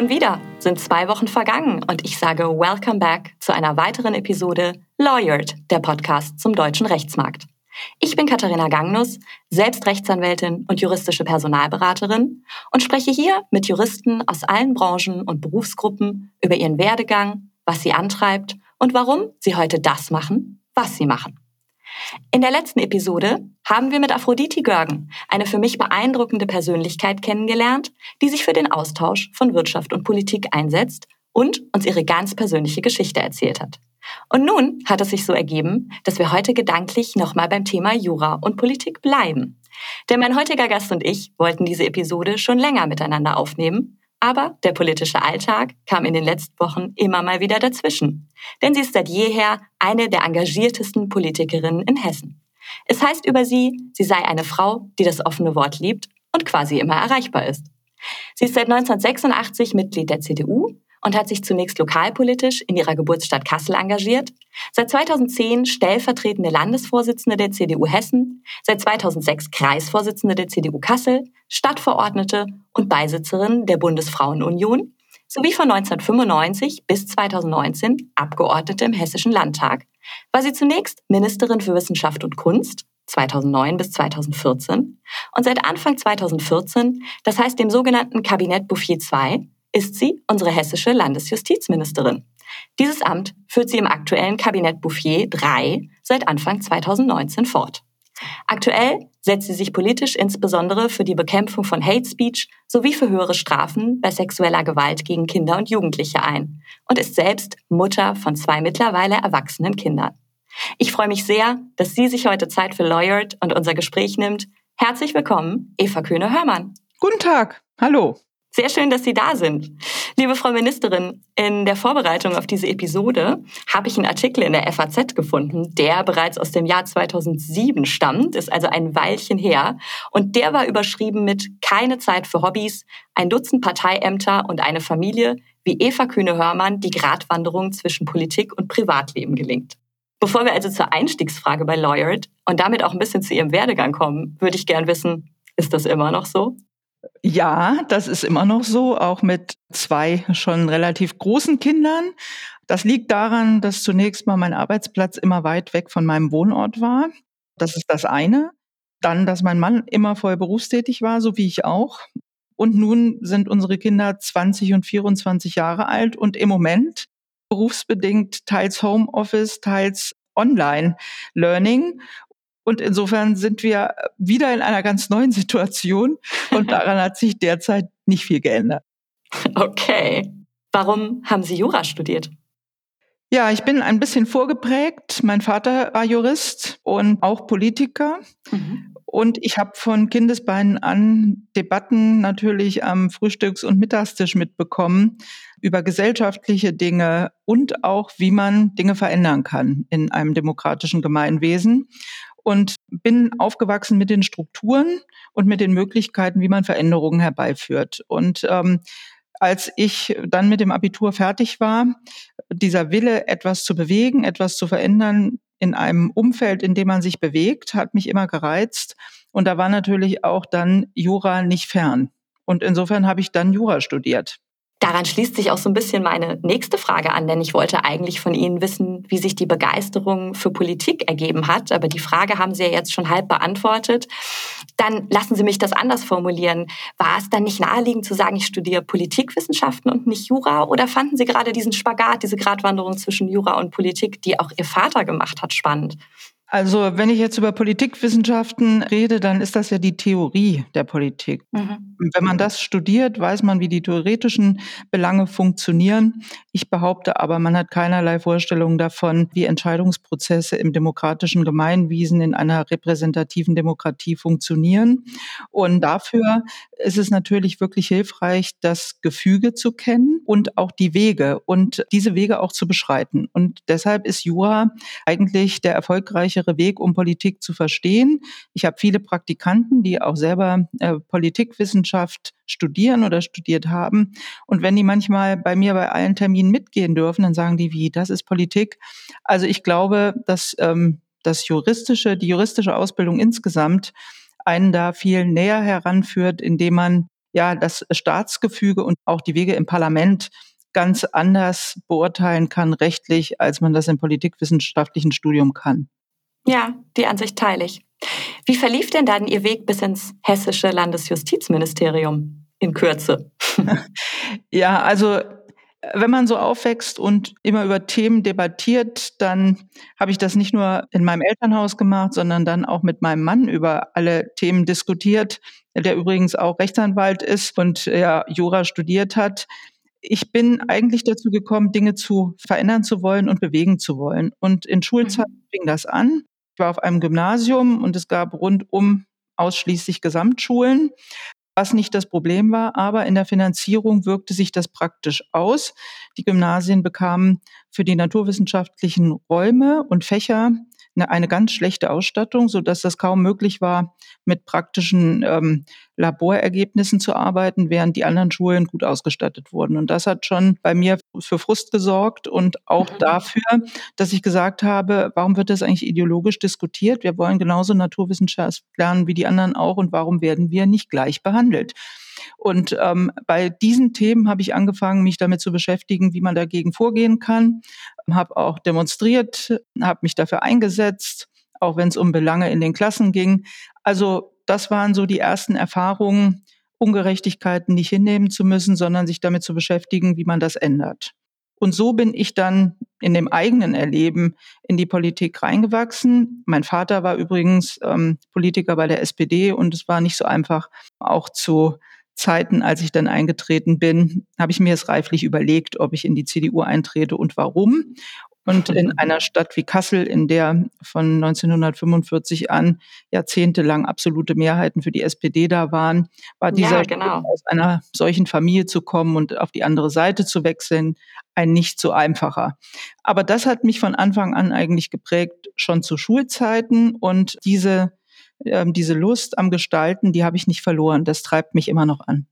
Schon wieder sind zwei Wochen vergangen und ich sage Welcome back zu einer weiteren Episode Lawyered, der Podcast zum deutschen Rechtsmarkt. Ich bin Katharina Gangnus, selbst Rechtsanwältin und juristische Personalberaterin und spreche hier mit Juristen aus allen Branchen und Berufsgruppen über ihren Werdegang, was sie antreibt und warum sie heute das machen, was sie machen. In der letzten Episode haben wir mit Aphrodite Görgen eine für mich beeindruckende Persönlichkeit kennengelernt, die sich für den Austausch von Wirtschaft und Politik einsetzt und uns ihre ganz persönliche Geschichte erzählt hat. Und nun hat es sich so ergeben, dass wir heute gedanklich nochmal beim Thema Jura und Politik bleiben. Denn mein heutiger Gast und ich wollten diese Episode schon länger miteinander aufnehmen, aber der politische Alltag kam in den letzten Wochen immer mal wieder dazwischen. Denn sie ist seit jeher eine der engagiertesten Politikerinnen in Hessen. Es heißt über sie, sie sei eine Frau, die das offene Wort liebt und quasi immer erreichbar ist. Sie ist seit 1986 Mitglied der CDU und hat sich zunächst lokalpolitisch in ihrer Geburtsstadt Kassel engagiert, seit 2010 stellvertretende Landesvorsitzende der CDU Hessen, seit 2006 Kreisvorsitzende der CDU Kassel, Stadtverordnete und Beisitzerin der Bundesfrauenunion sowie von 1995 bis 2019 Abgeordnete im Hessischen Landtag, war sie zunächst Ministerin für Wissenschaft und Kunst 2009 bis 2014 und seit Anfang 2014, das heißt dem sogenannten Kabinett Bouffier II, ist sie unsere hessische Landesjustizministerin. Dieses Amt führt sie im aktuellen Kabinett Bouffier III seit Anfang 2019 fort. Aktuell setzt sie sich politisch insbesondere für die Bekämpfung von Hate Speech sowie für höhere Strafen bei sexueller Gewalt gegen Kinder und Jugendliche ein und ist selbst Mutter von zwei mittlerweile erwachsenen Kindern. Ich freue mich sehr, dass sie sich heute Zeit für Lawyered und unser Gespräch nimmt. Herzlich willkommen, Eva Kühne-Hörmann. Guten Tag. Hallo. Sehr schön, dass Sie da sind. Liebe Frau Ministerin, in der Vorbereitung auf diese Episode habe ich einen Artikel in der FAZ gefunden, der bereits aus dem Jahr 2007 stammt, ist also ein Weilchen her. Und der war überschrieben mit Keine Zeit für Hobbys, ein Dutzend Parteiämter und eine Familie, wie Eva Kühne-Hörmann die Gratwanderung zwischen Politik und Privatleben gelingt. Bevor wir also zur Einstiegsfrage bei Lawyered und damit auch ein bisschen zu Ihrem Werdegang kommen, würde ich gern wissen, ist das immer noch so? Ja, das ist immer noch so, auch mit zwei schon relativ großen Kindern. Das liegt daran, dass zunächst mal mein Arbeitsplatz immer weit weg von meinem Wohnort war. Das ist das eine. Dann, dass mein Mann immer voll berufstätig war, so wie ich auch. Und nun sind unsere Kinder 20 und 24 Jahre alt und im Moment berufsbedingt teils Homeoffice, teils Online-Learning. Und insofern sind wir wieder in einer ganz neuen Situation und daran hat sich derzeit nicht viel geändert. Okay. Warum haben Sie Jura studiert? Ja, ich bin ein bisschen vorgeprägt. Mein Vater war Jurist und auch Politiker. Mhm. Und ich habe von Kindesbeinen an Debatten natürlich am Frühstücks- und Mittagstisch mitbekommen über gesellschaftliche Dinge und auch, wie man Dinge verändern kann in einem demokratischen Gemeinwesen und bin aufgewachsen mit den Strukturen und mit den Möglichkeiten, wie man Veränderungen herbeiführt. Und ähm, als ich dann mit dem Abitur fertig war, dieser Wille, etwas zu bewegen, etwas zu verändern in einem Umfeld, in dem man sich bewegt, hat mich immer gereizt. Und da war natürlich auch dann Jura nicht fern. Und insofern habe ich dann Jura studiert. Daran schließt sich auch so ein bisschen meine nächste Frage an, denn ich wollte eigentlich von Ihnen wissen, wie sich die Begeisterung für Politik ergeben hat. Aber die Frage haben Sie ja jetzt schon halb beantwortet. Dann lassen Sie mich das anders formulieren. War es dann nicht naheliegend zu sagen, ich studiere Politikwissenschaften und nicht Jura? Oder fanden Sie gerade diesen Spagat, diese Gratwanderung zwischen Jura und Politik, die auch Ihr Vater gemacht hat, spannend? Also wenn ich jetzt über Politikwissenschaften rede, dann ist das ja die Theorie der Politik. Mhm. Wenn man das studiert, weiß man, wie die theoretischen Belange funktionieren. Ich behaupte aber, man hat keinerlei Vorstellung davon, wie Entscheidungsprozesse im demokratischen Gemeinwesen in einer repräsentativen Demokratie funktionieren. Und dafür ist es natürlich wirklich hilfreich, das Gefüge zu kennen und auch die Wege und diese Wege auch zu beschreiten. Und deshalb ist Jura eigentlich der erfolgreiche sichere Weg, um Politik zu verstehen. Ich habe viele Praktikanten, die auch selber äh, Politikwissenschaft studieren oder studiert haben. Und wenn die manchmal bei mir bei allen Terminen mitgehen dürfen, dann sagen die, wie, das ist Politik. Also ich glaube, dass ähm, das juristische, die juristische Ausbildung insgesamt einen da viel näher heranführt, indem man ja das Staatsgefüge und auch die Wege im Parlament ganz anders beurteilen kann rechtlich, als man das im politikwissenschaftlichen Studium kann. Ja, die Ansicht teile ich. Wie verlief denn dann Ihr Weg bis ins hessische Landesjustizministerium in Kürze? ja, also wenn man so aufwächst und immer über Themen debattiert, dann habe ich das nicht nur in meinem Elternhaus gemacht, sondern dann auch mit meinem Mann über alle Themen diskutiert, der übrigens auch Rechtsanwalt ist und ja, Jura studiert hat. Ich bin eigentlich dazu gekommen, Dinge zu verändern zu wollen und bewegen zu wollen. Und in Schulzeit mhm. fing das an. War auf einem Gymnasium und es gab rundum ausschließlich Gesamtschulen was nicht das Problem war, aber in der Finanzierung wirkte sich das praktisch aus. Die Gymnasien bekamen für die naturwissenschaftlichen Räume und Fächer eine, eine ganz schlechte Ausstattung, so dass das kaum möglich war, mit praktischen ähm, Laborergebnissen zu arbeiten, während die anderen Schulen gut ausgestattet wurden. Und das hat schon bei mir für Frust gesorgt und auch mhm. dafür, dass ich gesagt habe, warum wird das eigentlich ideologisch diskutiert? Wir wollen genauso Naturwissenschaft lernen wie die anderen auch und warum werden wir nicht gleich behandelt? Und ähm, bei diesen Themen habe ich angefangen, mich damit zu beschäftigen, wie man dagegen vorgehen kann. Habe auch demonstriert, habe mich dafür eingesetzt, auch wenn es um Belange in den Klassen ging. Also das waren so die ersten Erfahrungen, Ungerechtigkeiten nicht hinnehmen zu müssen, sondern sich damit zu beschäftigen, wie man das ändert. Und so bin ich dann in dem eigenen Erleben in die Politik reingewachsen. Mein Vater war übrigens ähm, Politiker bei der SPD und es war nicht so einfach, auch zu Zeiten, als ich dann eingetreten bin, habe ich mir es reiflich überlegt, ob ich in die CDU eintrete und warum. Und in einer Stadt wie Kassel, in der von 1945 an jahrzehntelang absolute Mehrheiten für die SPD da waren, war dieser ja, genau. aus einer solchen Familie zu kommen und auf die andere Seite zu wechseln, ein nicht so einfacher. Aber das hat mich von Anfang an eigentlich geprägt, schon zu Schulzeiten und diese ähm, diese Lust am Gestalten, die habe ich nicht verloren. Das treibt mich immer noch an.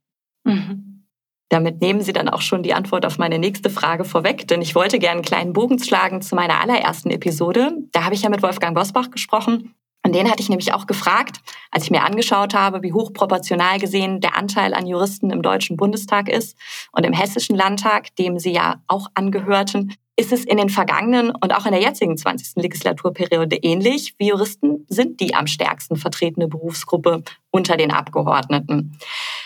Mhm. Damit nehmen Sie dann auch schon die Antwort auf meine nächste Frage vorweg, denn ich wollte gerne einen kleinen Bogen schlagen zu meiner allerersten Episode. Da habe ich ja mit Wolfgang Bosbach gesprochen. Und den hatte ich nämlich auch gefragt, als ich mir angeschaut habe, wie hoch proportional gesehen der Anteil an Juristen im Deutschen Bundestag ist und im Hessischen Landtag, dem Sie ja auch angehörten, ist es in den vergangenen und auch in der jetzigen 20. Legislaturperiode ähnlich. Wie Juristen sind die am stärksten vertretene Berufsgruppe unter den Abgeordneten.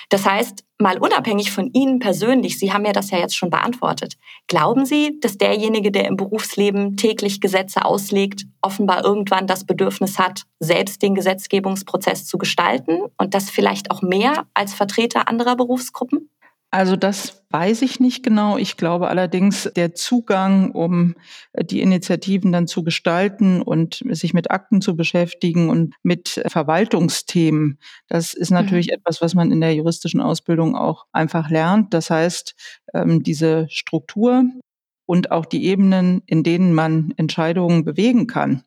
Das heißt, mal unabhängig von Ihnen persönlich, Sie haben ja das ja jetzt schon beantwortet, glauben Sie, dass derjenige, der im Berufsleben täglich Gesetze auslegt, offenbar irgendwann das Bedürfnis hat, selbst den Gesetzgebungsprozess zu gestalten und das vielleicht auch mehr als Vertreter anderer Berufsgruppen? Also das weiß ich nicht genau. Ich glaube allerdings, der Zugang, um äh, die Initiativen dann zu gestalten und sich mit Akten zu beschäftigen und mit Verwaltungsthemen, das ist natürlich mhm. etwas, was man in der juristischen Ausbildung auch einfach lernt. Das heißt, ähm, diese Struktur und auch die Ebenen, in denen man Entscheidungen bewegen kann,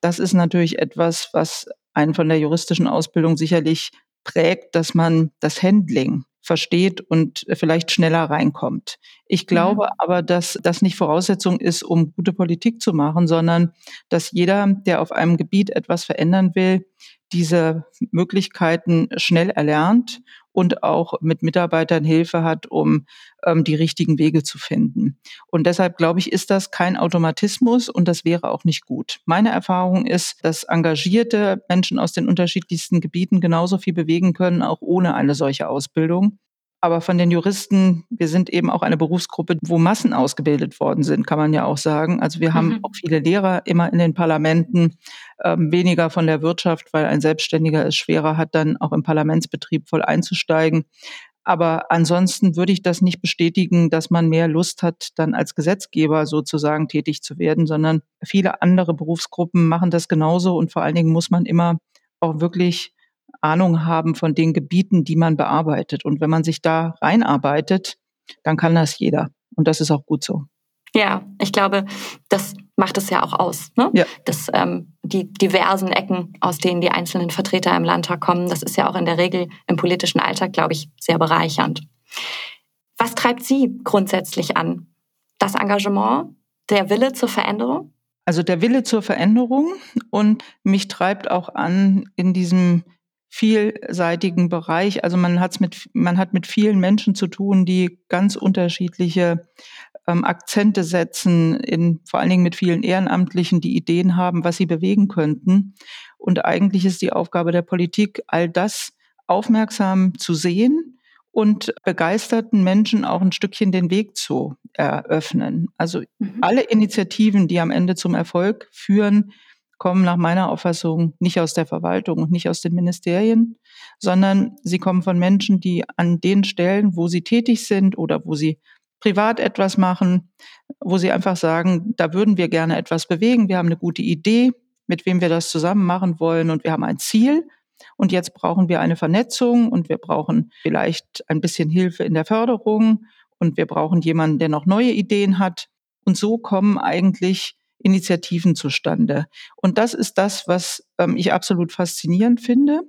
das ist natürlich etwas, was einen von der juristischen Ausbildung sicherlich prägt, dass man das Handling versteht und vielleicht schneller reinkommt. Ich glaube mhm. aber, dass das nicht Voraussetzung ist, um gute Politik zu machen, sondern dass jeder, der auf einem Gebiet etwas verändern will, diese Möglichkeiten schnell erlernt und auch mit Mitarbeitern Hilfe hat, um ähm, die richtigen Wege zu finden. Und deshalb glaube ich, ist das kein Automatismus und das wäre auch nicht gut. Meine Erfahrung ist, dass engagierte Menschen aus den unterschiedlichsten Gebieten genauso viel bewegen können, auch ohne eine solche Ausbildung. Aber von den Juristen, wir sind eben auch eine Berufsgruppe, wo Massen ausgebildet worden sind, kann man ja auch sagen. Also wir mhm. haben auch viele Lehrer immer in den Parlamenten, ähm, weniger von der Wirtschaft, weil ein Selbstständiger es schwerer hat, dann auch im Parlamentsbetrieb voll einzusteigen. Aber ansonsten würde ich das nicht bestätigen, dass man mehr Lust hat, dann als Gesetzgeber sozusagen tätig zu werden, sondern viele andere Berufsgruppen machen das genauso und vor allen Dingen muss man immer auch wirklich Ahnung haben von den Gebieten, die man bearbeitet. Und wenn man sich da reinarbeitet, dann kann das jeder. Und das ist auch gut so. Ja, ich glaube, das macht es ja auch aus. Ne? Ja. Dass ähm, die diversen Ecken, aus denen die einzelnen Vertreter im Landtag kommen, das ist ja auch in der Regel im politischen Alltag, glaube ich, sehr bereichernd. Was treibt Sie grundsätzlich an? Das Engagement, der Wille zur Veränderung? Also der Wille zur Veränderung und mich treibt auch an, in diesem vielseitigen Bereich. Also man hat's mit, man hat mit vielen Menschen zu tun, die ganz unterschiedliche ähm, Akzente setzen, in, vor allen Dingen mit vielen Ehrenamtlichen, die Ideen haben, was sie bewegen könnten. Und eigentlich ist die Aufgabe der Politik, all das aufmerksam zu sehen und begeisterten Menschen auch ein Stückchen den Weg zu eröffnen. Also mhm. alle Initiativen, die am Ende zum Erfolg führen, kommen nach meiner Auffassung nicht aus der Verwaltung und nicht aus den Ministerien, sondern sie kommen von Menschen, die an den Stellen, wo sie tätig sind oder wo sie privat etwas machen, wo sie einfach sagen, da würden wir gerne etwas bewegen, wir haben eine gute Idee, mit wem wir das zusammen machen wollen und wir haben ein Ziel. Und jetzt brauchen wir eine Vernetzung und wir brauchen vielleicht ein bisschen Hilfe in der Förderung und wir brauchen jemanden, der noch neue Ideen hat. Und so kommen eigentlich Initiativen zustande. Und das ist das, was ähm, ich absolut faszinierend finde.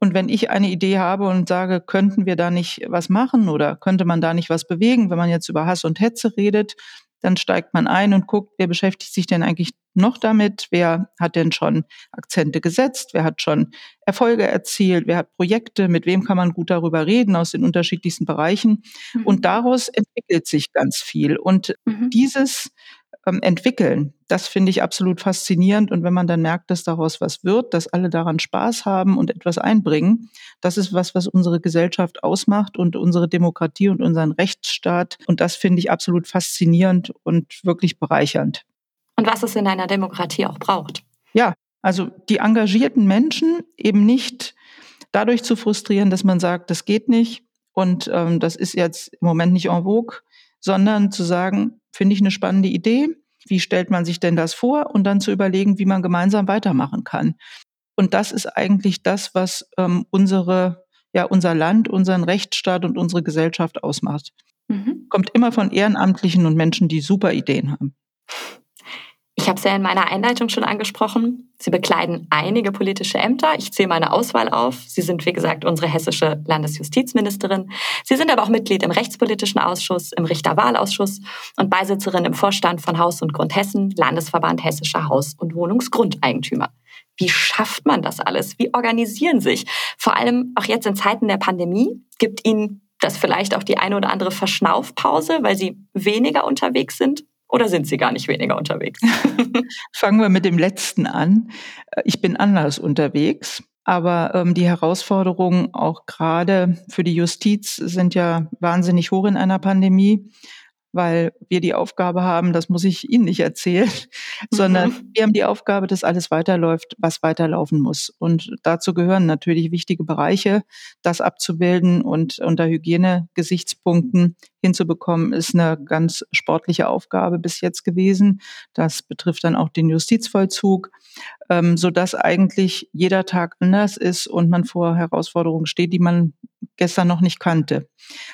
Und wenn ich eine Idee habe und sage, könnten wir da nicht was machen oder könnte man da nicht was bewegen, wenn man jetzt über Hass und Hetze redet, dann steigt man ein und guckt, wer beschäftigt sich denn eigentlich noch damit? Wer hat denn schon Akzente gesetzt? Wer hat schon Erfolge erzielt? Wer hat Projekte? Mit wem kann man gut darüber reden aus den unterschiedlichsten Bereichen? Mhm. Und daraus entwickelt sich ganz viel. Und mhm. dieses ähm, entwickeln. Das finde ich absolut faszinierend. Und wenn man dann merkt, dass daraus was wird, dass alle daran Spaß haben und etwas einbringen, das ist was, was unsere Gesellschaft ausmacht und unsere Demokratie und unseren Rechtsstaat. Und das finde ich absolut faszinierend und wirklich bereichernd. Und was es in einer Demokratie auch braucht. Ja, also die engagierten Menschen eben nicht dadurch zu frustrieren, dass man sagt, das geht nicht und ähm, das ist jetzt im Moment nicht en vogue, sondern zu sagen, finde ich eine spannende Idee. Wie stellt man sich denn das vor? Und dann zu überlegen, wie man gemeinsam weitermachen kann. Und das ist eigentlich das, was ähm, unsere, ja, unser Land, unseren Rechtsstaat und unsere Gesellschaft ausmacht. Mhm. Kommt immer von Ehrenamtlichen und Menschen, die super Ideen haben. Ich habe es ja in meiner Einleitung schon angesprochen. Sie bekleiden einige politische Ämter. Ich zähle meine Auswahl auf. Sie sind, wie gesagt, unsere hessische Landesjustizministerin. Sie sind aber auch Mitglied im Rechtspolitischen Ausschuss, im Richterwahlausschuss und Beisitzerin im Vorstand von Haus und Grund Hessen, Landesverband Hessischer Haus- und Wohnungsgrundeigentümer. Wie schafft man das alles? Wie organisieren sich? Vor allem auch jetzt in Zeiten der Pandemie gibt Ihnen das vielleicht auch die eine oder andere Verschnaufpause, weil Sie weniger unterwegs sind? Oder sind Sie gar nicht weniger unterwegs? Fangen wir mit dem letzten an. Ich bin anders unterwegs. Aber ähm, die Herausforderungen auch gerade für die Justiz sind ja wahnsinnig hoch in einer Pandemie weil wir die Aufgabe haben, das muss ich Ihnen nicht erzählen, sondern mhm. wir haben die Aufgabe, dass alles weiterläuft, was weiterlaufen muss. Und dazu gehören natürlich wichtige Bereiche. Das abzubilden und unter Hygienegesichtspunkten hinzubekommen, ist eine ganz sportliche Aufgabe bis jetzt gewesen. Das betrifft dann auch den Justizvollzug, ähm, so dass eigentlich jeder Tag anders ist und man vor Herausforderungen steht, die man gestern noch nicht kannte.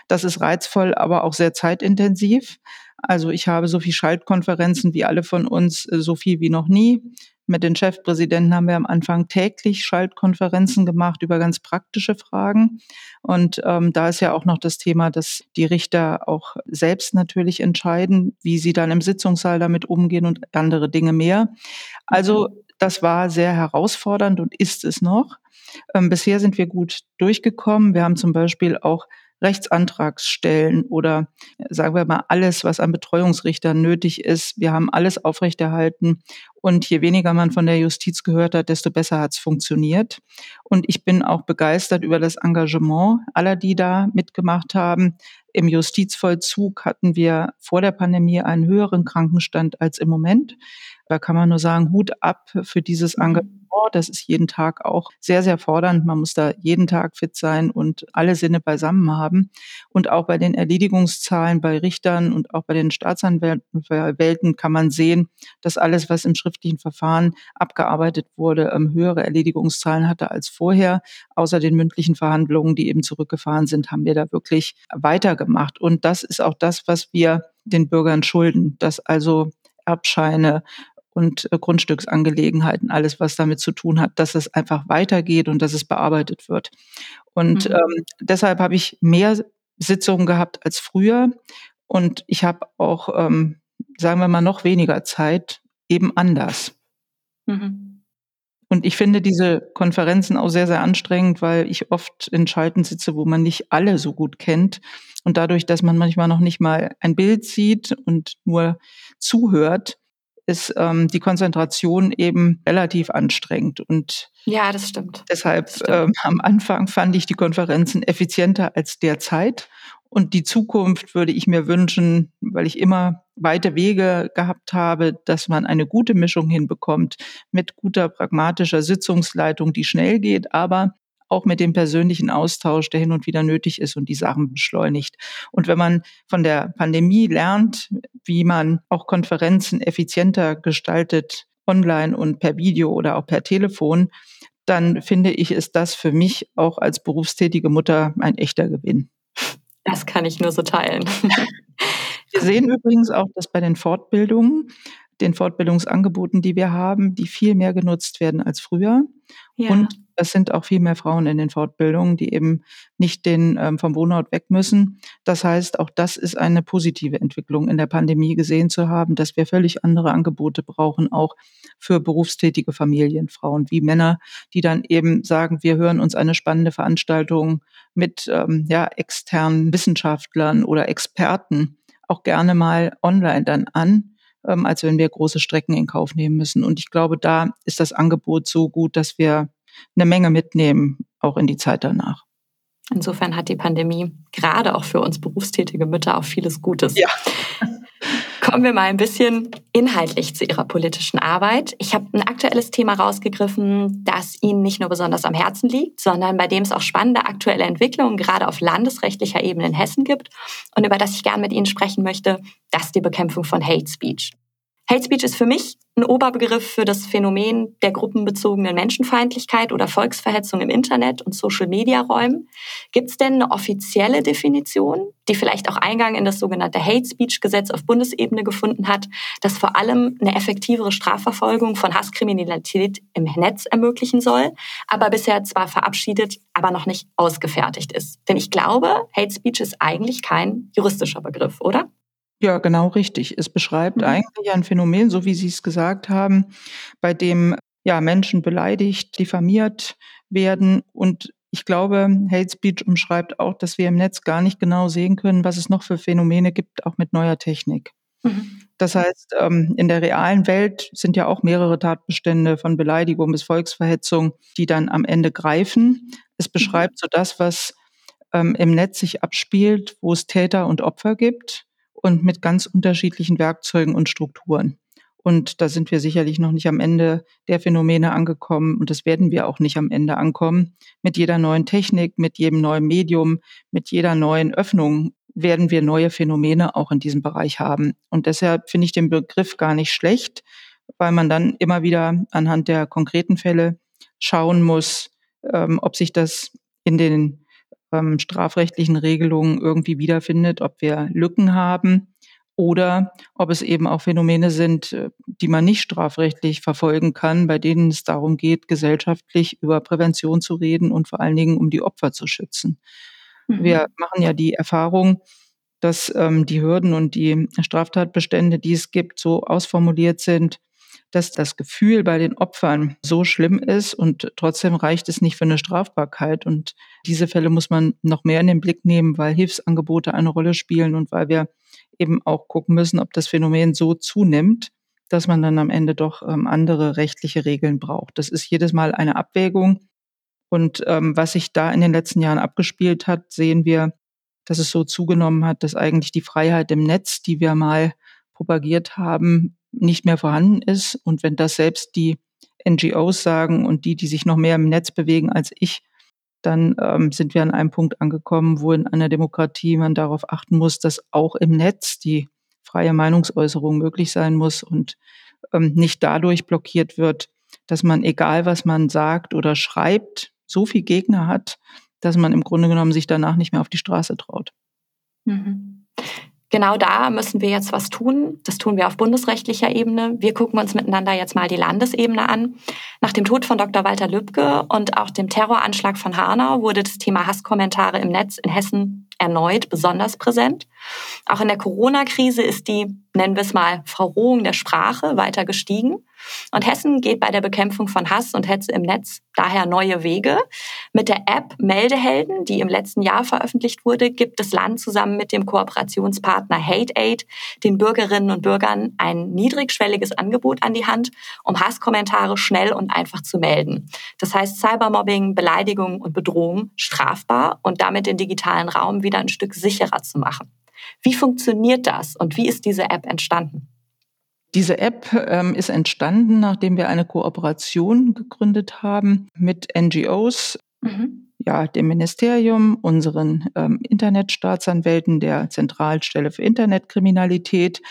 Das ist reizvoll, aber auch sehr zeitintensiv. Also ich habe so viel Schaltkonferenzen wie alle von uns, äh, so viel wie noch nie. Mit den Chefpräsidenten haben wir am Anfang täglich Schaltkonferenzen gemacht über ganz praktische Fragen. Und ähm, da ist ja auch noch das Thema, dass die Richter auch selbst natürlich entscheiden, wie sie dann im Sitzungssaal damit umgehen und andere Dinge mehr. Also. Das war sehr herausfordernd und ist es noch. Ähm, bisher sind wir gut durchgekommen. Wir haben zum Beispiel auch Rechtsantragsstellen oder sagen wir mal alles, was an Betreuungsrichtern nötig ist. Wir haben alles aufrechterhalten. Und je weniger man von der Justiz gehört hat, desto besser hat es funktioniert. Und ich bin auch begeistert über das Engagement aller, die da mitgemacht haben. Im Justizvollzug hatten wir vor der Pandemie einen höheren Krankenstand als im Moment. Da kann man nur sagen, Hut ab für dieses mhm. Engagement. Das ist jeden Tag auch sehr, sehr fordernd. Man muss da jeden Tag fit sein und alle Sinne beisammen haben. Und auch bei den Erledigungszahlen bei Richtern und auch bei den Staatsanwälten kann man sehen, dass alles, was im schriftlichen Verfahren abgearbeitet wurde, ähm, höhere Erledigungszahlen hatte als vorher. Außer den mündlichen Verhandlungen, die eben zurückgefahren sind, haben wir da wirklich weitergemacht. Und das ist auch das, was wir den Bürgern schulden, dass also Erbscheine und äh, Grundstücksangelegenheiten, alles, was damit zu tun hat, dass es einfach weitergeht und dass es bearbeitet wird. Und mhm. ähm, deshalb habe ich mehr Sitzungen gehabt als früher und ich habe auch, ähm, sagen wir mal, noch weniger Zeit, eben anders. Mhm. Und ich finde diese Konferenzen auch sehr, sehr anstrengend, weil ich oft in Schalten sitze, wo man nicht alle so gut kennt. Und dadurch, dass man manchmal noch nicht mal ein Bild sieht und nur zuhört, ist ähm, die Konzentration eben relativ anstrengend. Und ja, das stimmt. Deshalb das stimmt. Ähm, am Anfang fand ich die Konferenzen effizienter als derzeit. Und die Zukunft würde ich mir wünschen, weil ich immer weite Wege gehabt habe, dass man eine gute Mischung hinbekommt mit guter pragmatischer Sitzungsleitung, die schnell geht, aber auch mit dem persönlichen Austausch, der hin und wieder nötig ist und die Sachen beschleunigt. Und wenn man von der Pandemie lernt, wie man auch Konferenzen effizienter gestaltet, online und per Video oder auch per Telefon, dann finde ich, ist das für mich auch als berufstätige Mutter ein echter Gewinn. Das kann ich nur so teilen. Wir sehen übrigens auch, dass bei den Fortbildungen, den Fortbildungsangeboten, die wir haben, die viel mehr genutzt werden als früher. Ja. Und es sind auch viel mehr Frauen in den Fortbildungen, die eben nicht den ähm, vom Wohnort weg müssen. Das heißt, auch das ist eine positive Entwicklung in der Pandemie gesehen zu haben, dass wir völlig andere Angebote brauchen, auch für berufstätige Familienfrauen wie Männer, die dann eben sagen, wir hören uns eine spannende Veranstaltung mit ähm, ja, externen Wissenschaftlern oder Experten auch gerne mal online dann an, ähm, als wenn wir große Strecken in Kauf nehmen müssen. Und ich glaube, da ist das Angebot so gut, dass wir eine Menge mitnehmen, auch in die Zeit danach. Insofern hat die Pandemie gerade auch für uns berufstätige Mütter auch vieles Gutes. Ja. Kommen wir mal ein bisschen inhaltlich zu Ihrer politischen Arbeit. Ich habe ein aktuelles Thema rausgegriffen, das Ihnen nicht nur besonders am Herzen liegt, sondern bei dem es auch spannende aktuelle Entwicklungen gerade auf landesrechtlicher Ebene in Hessen gibt und über das ich gern mit Ihnen sprechen möchte, das ist die Bekämpfung von Hate Speech. Hate Speech ist für mich ein Oberbegriff für das Phänomen der gruppenbezogenen Menschenfeindlichkeit oder Volksverhetzung im Internet und Social-Media-Räumen. Gibt es denn eine offizielle Definition, die vielleicht auch Eingang in das sogenannte Hate Speech-Gesetz auf Bundesebene gefunden hat, das vor allem eine effektivere Strafverfolgung von Hasskriminalität im Netz ermöglichen soll, aber bisher zwar verabschiedet, aber noch nicht ausgefertigt ist? Denn ich glaube, Hate Speech ist eigentlich kein juristischer Begriff, oder? Ja, genau richtig. Es beschreibt mhm. eigentlich ein Phänomen, so wie Sie es gesagt haben, bei dem ja Menschen beleidigt, diffamiert werden und ich glaube, Hate Speech umschreibt auch, dass wir im Netz gar nicht genau sehen können, was es noch für Phänomene gibt, auch mit neuer Technik. Mhm. Das heißt, ähm, in der realen Welt sind ja auch mehrere Tatbestände von Beleidigung bis Volksverhetzung, die dann am Ende greifen. Es mhm. beschreibt so das, was ähm, im Netz sich abspielt, wo es Täter und Opfer gibt und mit ganz unterschiedlichen Werkzeugen und Strukturen. Und da sind wir sicherlich noch nicht am Ende der Phänomene angekommen und das werden wir auch nicht am Ende ankommen. Mit jeder neuen Technik, mit jedem neuen Medium, mit jeder neuen Öffnung werden wir neue Phänomene auch in diesem Bereich haben. Und deshalb finde ich den Begriff gar nicht schlecht, weil man dann immer wieder anhand der konkreten Fälle schauen muss, ähm, ob sich das in den ähm, strafrechtlichen Regelungen irgendwie wiederfindet, ob wir Lücken haben oder ob es eben auch Phänomene sind, äh, die man nicht strafrechtlich verfolgen kann, bei denen es darum geht, gesellschaftlich über Prävention zu reden und vor allen Dingen um die Opfer zu schützen. Mhm. Wir machen ja die Erfahrung, dass ähm, die Hürden und die Straftatbestände, die es gibt, so ausformuliert sind, dass das Gefühl bei den Opfern so schlimm ist und trotzdem reicht es nicht für eine Strafbarkeit. Und diese Fälle muss man noch mehr in den Blick nehmen, weil Hilfsangebote eine Rolle spielen und weil wir eben auch gucken müssen, ob das Phänomen so zunimmt, dass man dann am Ende doch ähm, andere rechtliche Regeln braucht. Das ist jedes Mal eine Abwägung. Und ähm, was sich da in den letzten Jahren abgespielt hat, sehen wir, dass es so zugenommen hat, dass eigentlich die Freiheit im Netz, die wir mal propagiert haben, nicht mehr vorhanden ist. Und wenn das selbst die NGOs sagen und die, die sich noch mehr im Netz bewegen als ich, dann ähm, sind wir an einem Punkt angekommen, wo in einer Demokratie man darauf achten muss, dass auch im Netz die freie Meinungsäußerung möglich sein muss und ähm, nicht dadurch blockiert wird, dass man, egal was man sagt oder schreibt, so viel Gegner hat, dass man im Grunde genommen sich danach nicht mehr auf die Straße traut. Mhm. Genau da müssen wir jetzt was tun. Das tun wir auf bundesrechtlicher Ebene. Wir gucken uns miteinander jetzt mal die Landesebene an. Nach dem Tod von Dr. Walter Lübcke und auch dem Terroranschlag von Hanau wurde das Thema Hasskommentare im Netz in Hessen erneut besonders präsent. Auch in der Corona-Krise ist die, nennen wir es mal, Verrohung der Sprache weiter gestiegen. Und Hessen geht bei der Bekämpfung von Hass und Hetze im Netz daher neue Wege. Mit der App Meldehelden, die im letzten Jahr veröffentlicht wurde, gibt das Land zusammen mit dem Kooperationspartner HateAid den Bürgerinnen und Bürgern ein niedrigschwelliges Angebot an die Hand, um Hasskommentare schnell und einfach zu melden. Das heißt Cybermobbing, Beleidigung und Bedrohung strafbar und damit den digitalen Raum wieder ein Stück sicherer zu machen. Wie funktioniert das und wie ist diese App entstanden? Diese App ähm, ist entstanden, nachdem wir eine Kooperation gegründet haben mit NGOs, mhm. ja, dem Ministerium, unseren ähm, Internetstaatsanwälten der Zentralstelle für Internetkriminalität.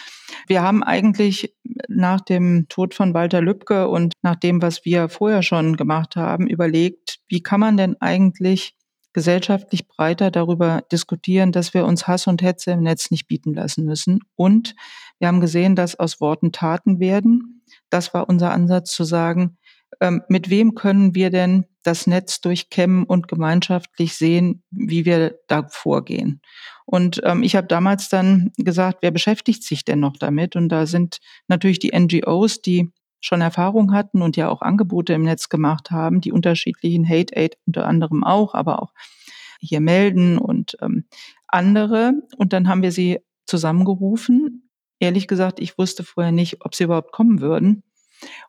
Wir haben eigentlich nach dem Tod von Walter Lübcke und nach dem, was wir vorher schon gemacht haben, überlegt, wie kann man denn eigentlich gesellschaftlich breiter darüber diskutieren, dass wir uns Hass und Hetze im Netz nicht bieten lassen müssen. Und wir haben gesehen, dass aus Worten Taten werden. Das war unser Ansatz zu sagen, ähm, mit wem können wir denn das Netz durchkämmen und gemeinschaftlich sehen, wie wir da vorgehen. Und ähm, ich habe damals dann gesagt, wer beschäftigt sich denn noch damit? Und da sind natürlich die NGOs, die schon Erfahrung hatten und ja auch Angebote im Netz gemacht haben, die unterschiedlichen Hate Aid unter anderem auch, aber auch hier melden und ähm, andere. Und dann haben wir sie zusammengerufen. Ehrlich gesagt, ich wusste vorher nicht, ob sie überhaupt kommen würden.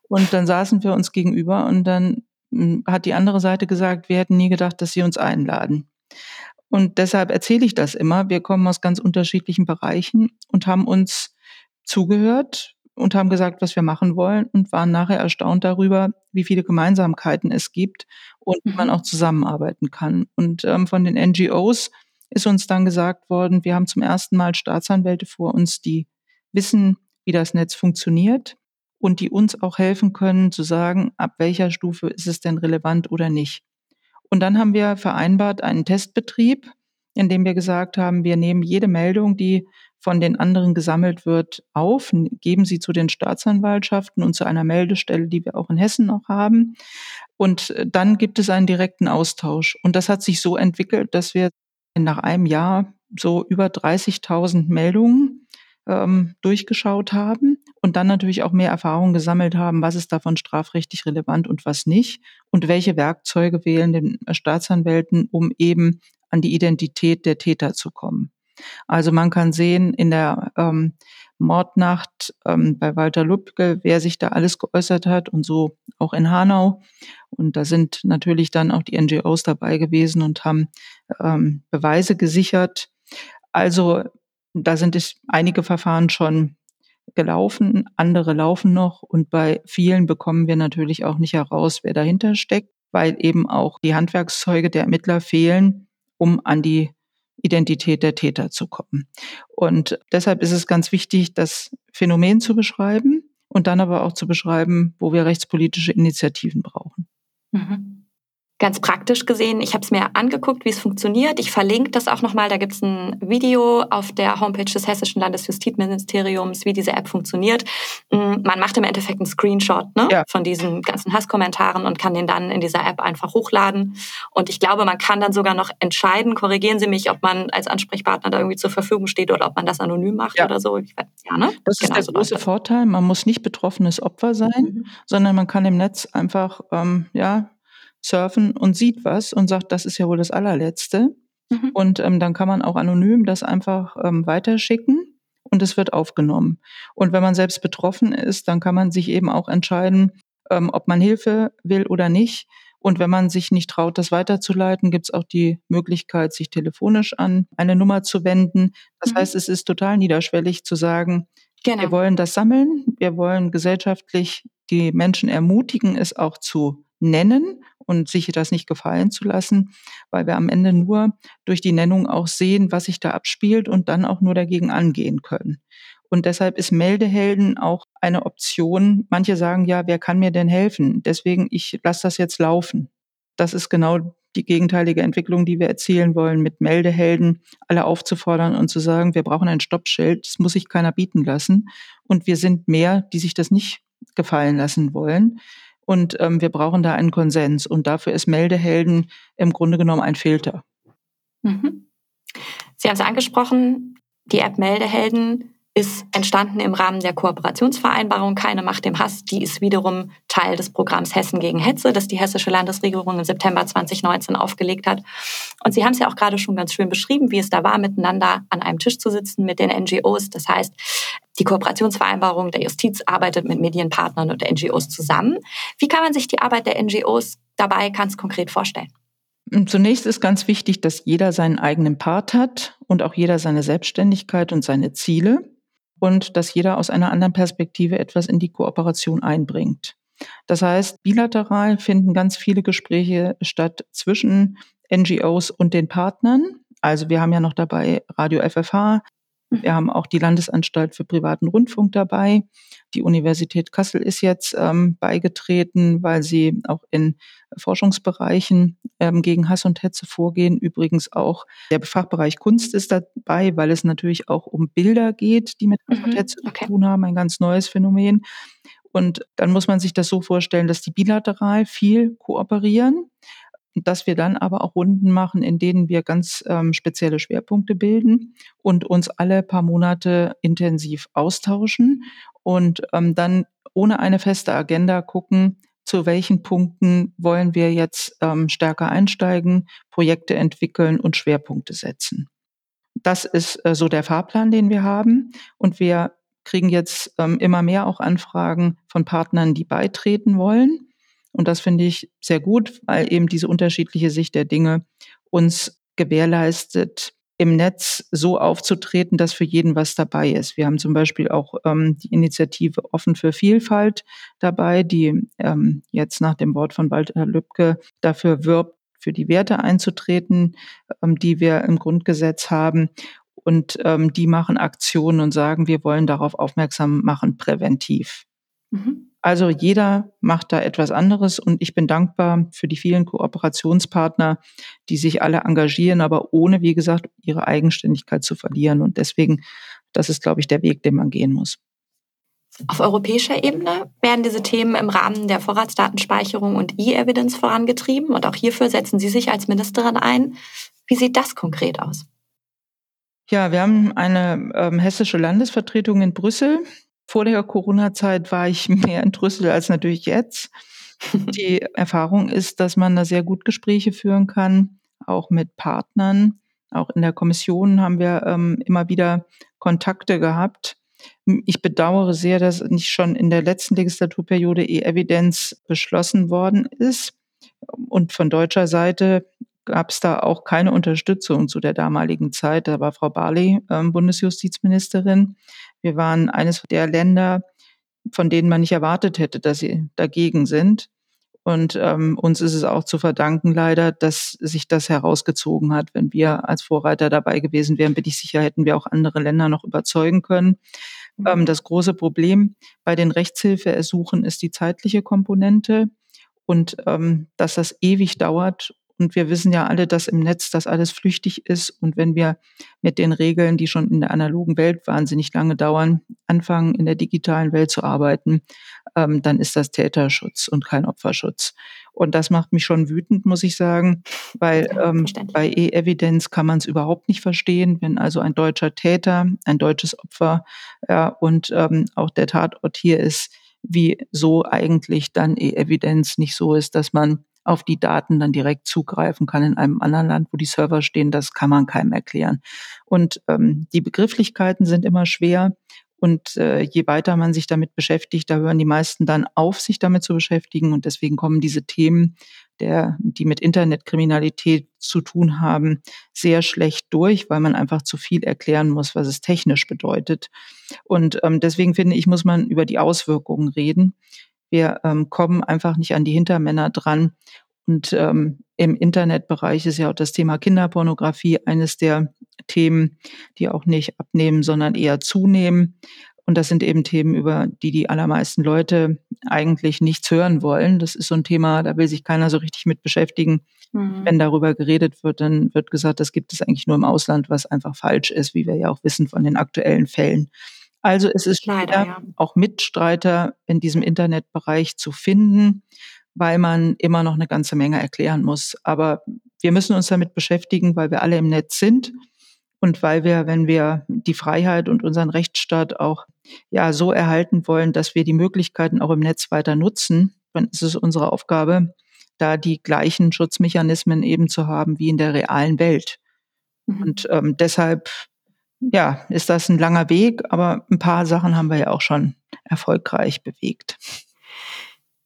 Und dann saßen wir uns gegenüber und dann hm, hat die andere Seite gesagt, wir hätten nie gedacht, dass sie uns einladen. Und deshalb erzähle ich das immer. Wir kommen aus ganz unterschiedlichen Bereichen und haben uns zugehört, und haben gesagt, was wir machen wollen und waren nachher erstaunt darüber, wie viele Gemeinsamkeiten es gibt und wie man mhm. auch zusammenarbeiten kann. Und ähm, von den NGOs ist uns dann gesagt worden, wir haben zum ersten Mal Staatsanwälte vor uns, die wissen, wie das Netz funktioniert und die uns auch helfen können zu sagen, ab welcher Stufe ist es denn relevant oder nicht. Und dann haben wir vereinbart einen Testbetrieb, in dem wir gesagt haben, wir nehmen jede Meldung, die von den anderen gesammelt wird, auf, geben sie zu den Staatsanwaltschaften und zu einer Meldestelle, die wir auch in Hessen noch haben. Und äh, dann gibt es einen direkten Austausch. Und das hat sich so entwickelt, dass wir nach einem Jahr so über 30.000 Meldungen ähm, durchgeschaut haben und dann natürlich auch mehr Erfahrung gesammelt haben, was ist davon strafrechtlich relevant und was nicht und welche Werkzeuge wählen den Staatsanwälten, um eben an die Identität der Täter zu kommen. Also man kann sehen in der ähm, Mordnacht ähm, bei Walter Lübcke, wer sich da alles geäußert hat und so auch in Hanau. Und da sind natürlich dann auch die NGOs dabei gewesen und haben ähm, Beweise gesichert. Also da sind es einige Verfahren schon gelaufen, andere laufen noch und bei vielen bekommen wir natürlich auch nicht heraus, wer dahinter steckt, weil eben auch die Handwerkszeuge der Ermittler fehlen, um an die Identität der Täter zu kommen. Und deshalb ist es ganz wichtig, das Phänomen zu beschreiben und dann aber auch zu beschreiben, wo wir rechtspolitische Initiativen brauchen. Mhm ganz praktisch gesehen, ich habe es mir angeguckt, wie es funktioniert. Ich verlinke das auch nochmal. Da gibt es ein Video auf der Homepage des Hessischen Landesjustizministeriums, wie diese App funktioniert. Mm, man macht im Endeffekt einen Screenshot ne, ja. von diesen ganzen Hasskommentaren und kann den dann in dieser App einfach hochladen. Und ich glaube, man kann dann sogar noch entscheiden, korrigieren Sie mich, ob man als Ansprechpartner da irgendwie zur Verfügung steht oder ob man das anonym macht ja. oder so. Ja, ne? Das genau ist der so große Vorteil. Man muss nicht betroffenes Opfer sein, mhm. sondern man kann im Netz einfach ähm, ja, surfen und sieht was und sagt, das ist ja wohl das allerletzte. Mhm. Und ähm, dann kann man auch anonym das einfach ähm, weiterschicken und es wird aufgenommen. Und wenn man selbst betroffen ist, dann kann man sich eben auch entscheiden, ähm, ob man Hilfe will oder nicht. Und wenn man sich nicht traut, das weiterzuleiten, gibt es auch die Möglichkeit, sich telefonisch an eine Nummer zu wenden. Das mhm. heißt, es ist total niederschwellig zu sagen, genau. wir wollen das sammeln, wir wollen gesellschaftlich die Menschen ermutigen, es auch zu nennen und sich das nicht gefallen zu lassen, weil wir am Ende nur durch die Nennung auch sehen, was sich da abspielt und dann auch nur dagegen angehen können. Und deshalb ist Meldehelden auch eine Option. Manche sagen ja, wer kann mir denn helfen? Deswegen, ich lasse das jetzt laufen. Das ist genau die gegenteilige Entwicklung, die wir erzielen wollen, mit Meldehelden alle aufzufordern und zu sagen, wir brauchen ein Stoppschild, das muss sich keiner bieten lassen. Und wir sind mehr, die sich das nicht gefallen lassen wollen. Und ähm, wir brauchen da einen Konsens. Und dafür ist Meldehelden im Grunde genommen ein Filter. Mhm. Sie haben es angesprochen, Die App Meldehelden ist entstanden im Rahmen der Kooperationsvereinbarung Keine Macht dem Hass. Die ist wiederum Teil des Programms Hessen gegen Hetze, das die hessische Landesregierung im September 2019 aufgelegt hat. Und Sie haben es ja auch gerade schon ganz schön beschrieben, wie es da war, miteinander an einem Tisch zu sitzen mit den NGOs. Das heißt, die Kooperationsvereinbarung der Justiz arbeitet mit Medienpartnern und NGOs zusammen. Wie kann man sich die Arbeit der NGOs dabei ganz konkret vorstellen? Zunächst ist ganz wichtig, dass jeder seinen eigenen Part hat und auch jeder seine Selbstständigkeit und seine Ziele und dass jeder aus einer anderen Perspektive etwas in die Kooperation einbringt. Das heißt, bilateral finden ganz viele Gespräche statt zwischen NGOs und den Partnern. Also wir haben ja noch dabei Radio FFH, wir haben auch die Landesanstalt für privaten Rundfunk dabei. Die Universität Kassel ist jetzt ähm, beigetreten, weil sie auch in Forschungsbereichen ähm, gegen Hass und Hetze vorgehen. Übrigens auch der Fachbereich Kunst ist dabei, weil es natürlich auch um Bilder geht, die mit Hass und mhm, Hetze okay. zu tun haben. Ein ganz neues Phänomen. Und dann muss man sich das so vorstellen, dass die bilateral viel kooperieren dass wir dann aber auch Runden machen, in denen wir ganz ähm, spezielle Schwerpunkte bilden und uns alle paar Monate intensiv austauschen und ähm, dann ohne eine feste Agenda gucken, zu welchen Punkten wollen wir jetzt ähm, stärker einsteigen, Projekte entwickeln und Schwerpunkte setzen. Das ist äh, so der Fahrplan, den wir haben. Und wir kriegen jetzt ähm, immer mehr auch Anfragen von Partnern, die beitreten wollen. Und das finde ich sehr gut, weil eben diese unterschiedliche Sicht der Dinge uns gewährleistet, im Netz so aufzutreten, dass für jeden was dabei ist. Wir haben zum Beispiel auch ähm, die Initiative Offen für Vielfalt dabei, die ähm, jetzt nach dem Wort von Walter Lübcke dafür wirbt, für die Werte einzutreten, ähm, die wir im Grundgesetz haben. Und ähm, die machen Aktionen und sagen, wir wollen darauf aufmerksam machen, präventiv. Mhm. Also jeder macht da etwas anderes und ich bin dankbar für die vielen Kooperationspartner, die sich alle engagieren, aber ohne, wie gesagt, ihre Eigenständigkeit zu verlieren. Und deswegen, das ist, glaube ich, der Weg, den man gehen muss. Auf europäischer Ebene werden diese Themen im Rahmen der Vorratsdatenspeicherung und E-Evidence vorangetrieben und auch hierfür setzen Sie sich als Ministerin ein. Wie sieht das konkret aus? Ja, wir haben eine ähm, hessische Landesvertretung in Brüssel, vor der Corona-Zeit war ich mehr in Brüssel als natürlich jetzt. Die Erfahrung ist, dass man da sehr gut Gespräche führen kann, auch mit Partnern. Auch in der Kommission haben wir ähm, immer wieder Kontakte gehabt. Ich bedauere sehr, dass nicht schon in der letzten Legislaturperiode E-Evidenz beschlossen worden ist. Und von deutscher Seite gab es da auch keine Unterstützung zu der damaligen Zeit. Da war Frau Barley ähm, Bundesjustizministerin. Wir waren eines der Länder, von denen man nicht erwartet hätte, dass sie dagegen sind. Und ähm, uns ist es auch zu verdanken, leider, dass sich das herausgezogen hat. Wenn wir als Vorreiter dabei gewesen wären, bin ich sicher, hätten wir auch andere Länder noch überzeugen können. Mhm. Ähm, das große Problem bei den Rechtshilfeersuchen ist die zeitliche Komponente und ähm, dass das ewig dauert und wir wissen ja alle, dass im Netz das alles flüchtig ist. Und wenn wir mit den Regeln, die schon in der analogen Welt wahnsinnig lange dauern, anfangen, in der digitalen Welt zu arbeiten, ähm, dann ist das Täterschutz und kein Opferschutz. Und das macht mich schon wütend, muss ich sagen, weil ähm, bei E-Evidenz kann man es überhaupt nicht verstehen, wenn also ein deutscher Täter, ein deutsches Opfer ja, und ähm, auch der Tatort hier ist, wie so eigentlich dann E-Evidenz nicht so ist, dass man auf die Daten dann direkt zugreifen kann in einem anderen Land, wo die Server stehen, das kann man keinem erklären. Und ähm, die Begrifflichkeiten sind immer schwer. Und äh, je weiter man sich damit beschäftigt, da hören die meisten dann auf, sich damit zu beschäftigen. Und deswegen kommen diese Themen, der, die mit Internetkriminalität zu tun haben, sehr schlecht durch, weil man einfach zu viel erklären muss, was es technisch bedeutet. Und ähm, deswegen finde ich, muss man über die Auswirkungen reden. Wir ähm, kommen einfach nicht an die Hintermänner dran. Und ähm, im Internetbereich ist ja auch das Thema Kinderpornografie eines der Themen, die auch nicht abnehmen, sondern eher zunehmen. Und das sind eben Themen, über die die allermeisten Leute eigentlich nichts hören wollen. Das ist so ein Thema, da will sich keiner so richtig mit beschäftigen. Mhm. Wenn darüber geredet wird, dann wird gesagt, das gibt es eigentlich nur im Ausland, was einfach falsch ist, wie wir ja auch wissen von den aktuellen Fällen. Also es ist leider ja. auch Mitstreiter in diesem Internetbereich zu finden, weil man immer noch eine ganze Menge erklären muss. Aber wir müssen uns damit beschäftigen, weil wir alle im Netz sind. Und weil wir, wenn wir die Freiheit und unseren Rechtsstaat auch ja so erhalten wollen, dass wir die Möglichkeiten auch im Netz weiter nutzen, dann ist es unsere Aufgabe, da die gleichen Schutzmechanismen eben zu haben wie in der realen Welt. Mhm. Und ähm, deshalb ja, ist das ein langer Weg, aber ein paar Sachen haben wir ja auch schon erfolgreich bewegt.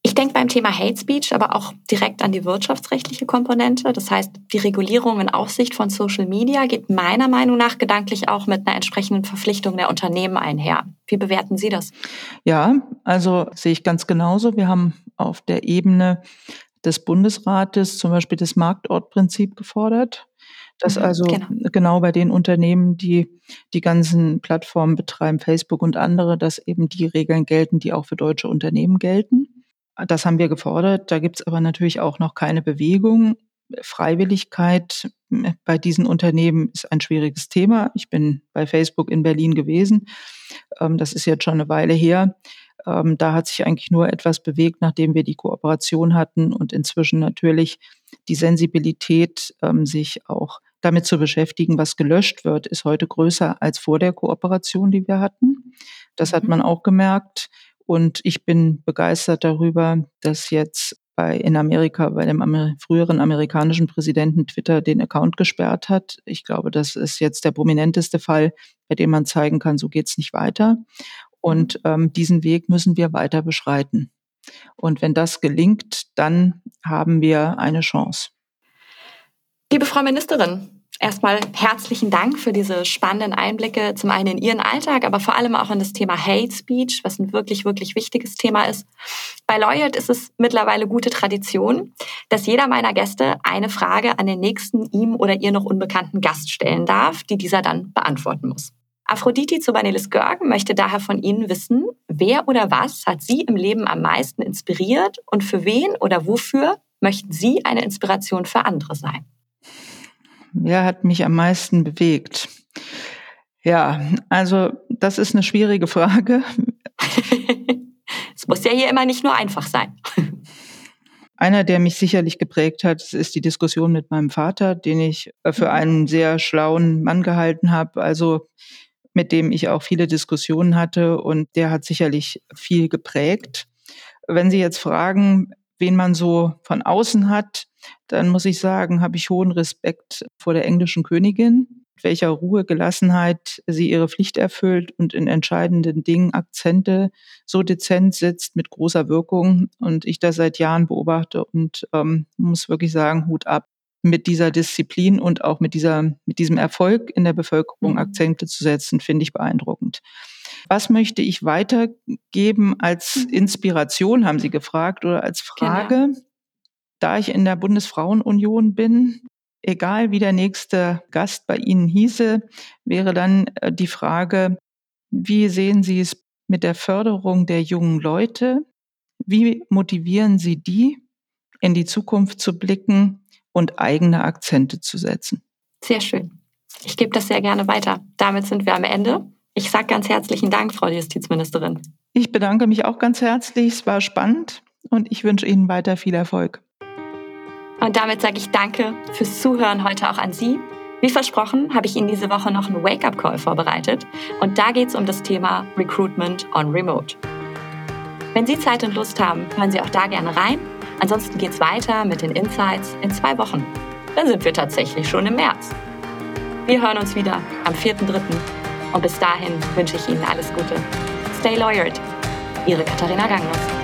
Ich denke beim Thema Hate Speech aber auch direkt an die wirtschaftsrechtliche Komponente. Das heißt, die Regulierung in Aufsicht von Social Media geht meiner Meinung nach gedanklich auch mit einer entsprechenden Verpflichtung der Unternehmen einher. Wie bewerten Sie das? Ja, also sehe ich ganz genauso. Wir haben auf der Ebene des Bundesrates zum Beispiel das Marktortprinzip gefordert. Dass mhm, also genau. genau. bei den Unternehmen, die die ganzen Plattformen betreiben, Facebook und andere, dass eben die Regeln gelten, die auch für deutsche Unternehmen gelten. Das haben wir gefordert. Da gibt es aber natürlich auch noch keine Bewegung. Freiwilligkeit äh, bei diesen Unternehmen ist ein schwieriges Thema. Ich bin bei Facebook in Berlin gewesen. Ähm, das ist jetzt schon eine Weile her. Ähm, da hat sich eigentlich nur etwas bewegt, nachdem wir die Kooperation hatten und inzwischen natürlich die Sensibilität, ähm, sich auch damit zu beschäftigen, was gelöscht wird, ist heute größer als vor der Kooperation, die wir hatten. Das hat mhm. man auch gemerkt. Und ich bin begeistert darüber, dass jetzt bei, in Amerika bei dem Amer früheren amerikanischen Präsidenten Twitter den Account gesperrt hat. Ich glaube, das ist jetzt der prominenteste Fall, bei dem man zeigen kann, so geht's nicht weiter. Und mhm. ähm, diesen Weg müssen wir weiter beschreiten. Und wenn das gelingt, dann haben wir eine Chance. Liebe Frau Ministerin, erstmal herzlichen Dank für diese spannenden Einblicke, zum einen in Ihren Alltag, aber vor allem auch in das Thema Hate Speech, was ein wirklich, wirklich wichtiges Thema ist. Bei Lawyered ist es mittlerweile gute Tradition, dass jeder meiner Gäste eine Frage an den nächsten ihm oder ihr noch unbekannten Gast stellen darf, die dieser dann beantworten muss. Aphrodite Zobanelis Görgen möchte daher von Ihnen wissen, wer oder was hat Sie im Leben am meisten inspiriert und für wen oder wofür möchten Sie eine Inspiration für andere sein? Wer hat mich am meisten bewegt? Ja, also das ist eine schwierige Frage. es muss ja hier immer nicht nur einfach sein. Einer, der mich sicherlich geprägt hat, ist die Diskussion mit meinem Vater, den ich für mhm. einen sehr schlauen Mann gehalten habe, also mit dem ich auch viele Diskussionen hatte und der hat sicherlich viel geprägt. Wenn Sie jetzt fragen, wen man so von außen hat, dann muss ich sagen, habe ich hohen Respekt vor der englischen Königin, welcher Ruhe, Gelassenheit sie ihre Pflicht erfüllt und in entscheidenden Dingen Akzente so dezent setzt mit großer Wirkung. Und ich das seit Jahren beobachte und ähm, muss wirklich sagen, Hut ab mit dieser Disziplin und auch mit dieser, mit diesem Erfolg in der Bevölkerung mhm. Akzente zu setzen, finde ich beeindruckend. Was möchte ich weitergeben als mhm. Inspiration, haben Sie gefragt, oder als Frage? Genau. Da ich in der Bundesfrauenunion bin, egal wie der nächste Gast bei Ihnen hieße, wäre dann äh, die Frage, wie sehen Sie es mit der Förderung der jungen Leute? Wie motivieren Sie die, in die Zukunft zu blicken und eigene Akzente zu setzen? Sehr schön. Ich gebe das sehr gerne weiter. Damit sind wir am Ende. Ich sage ganz herzlichen Dank, Frau Justizministerin. Ich bedanke mich auch ganz herzlich. Es war spannend und ich wünsche Ihnen weiter viel Erfolg. Und damit sage ich Danke fürs Zuhören heute auch an Sie. Wie versprochen habe ich Ihnen diese Woche noch einen Wake-up-Call vorbereitet und da geht es um das Thema Recruitment on Remote. Wenn Sie Zeit und Lust haben, hören Sie auch da gerne rein. Ansonsten geht es weiter mit den Insights in zwei Wochen. Dann sind wir tatsächlich schon im März. Wir hören uns wieder am 4.3. Und bis dahin wünsche ich Ihnen alles Gute. Stay lawyered. Ihre Katharina Ganglos.